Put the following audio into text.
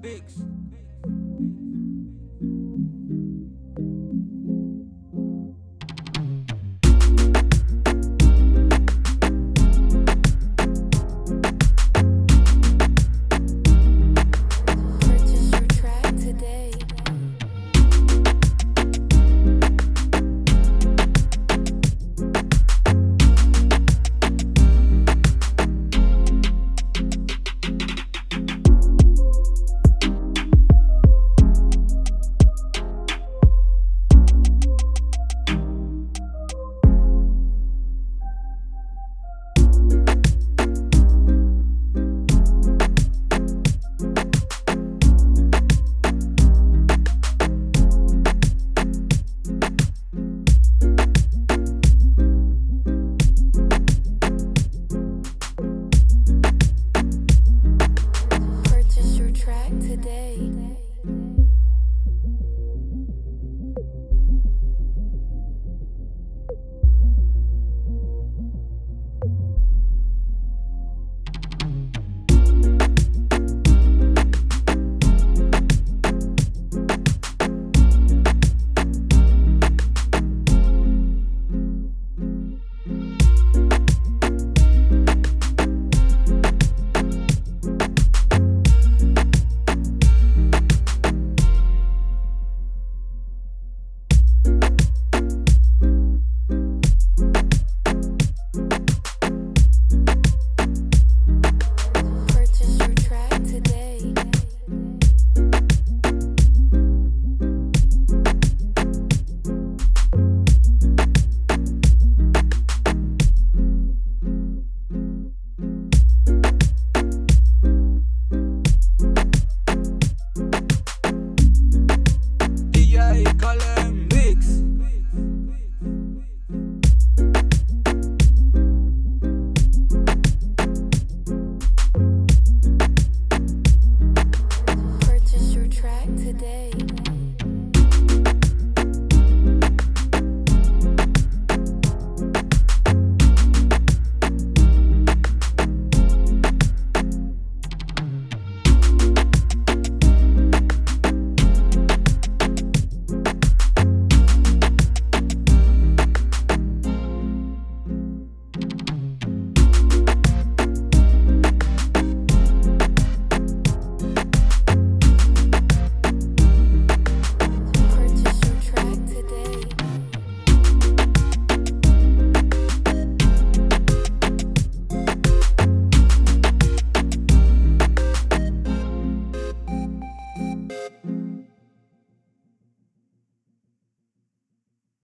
Bigs. today.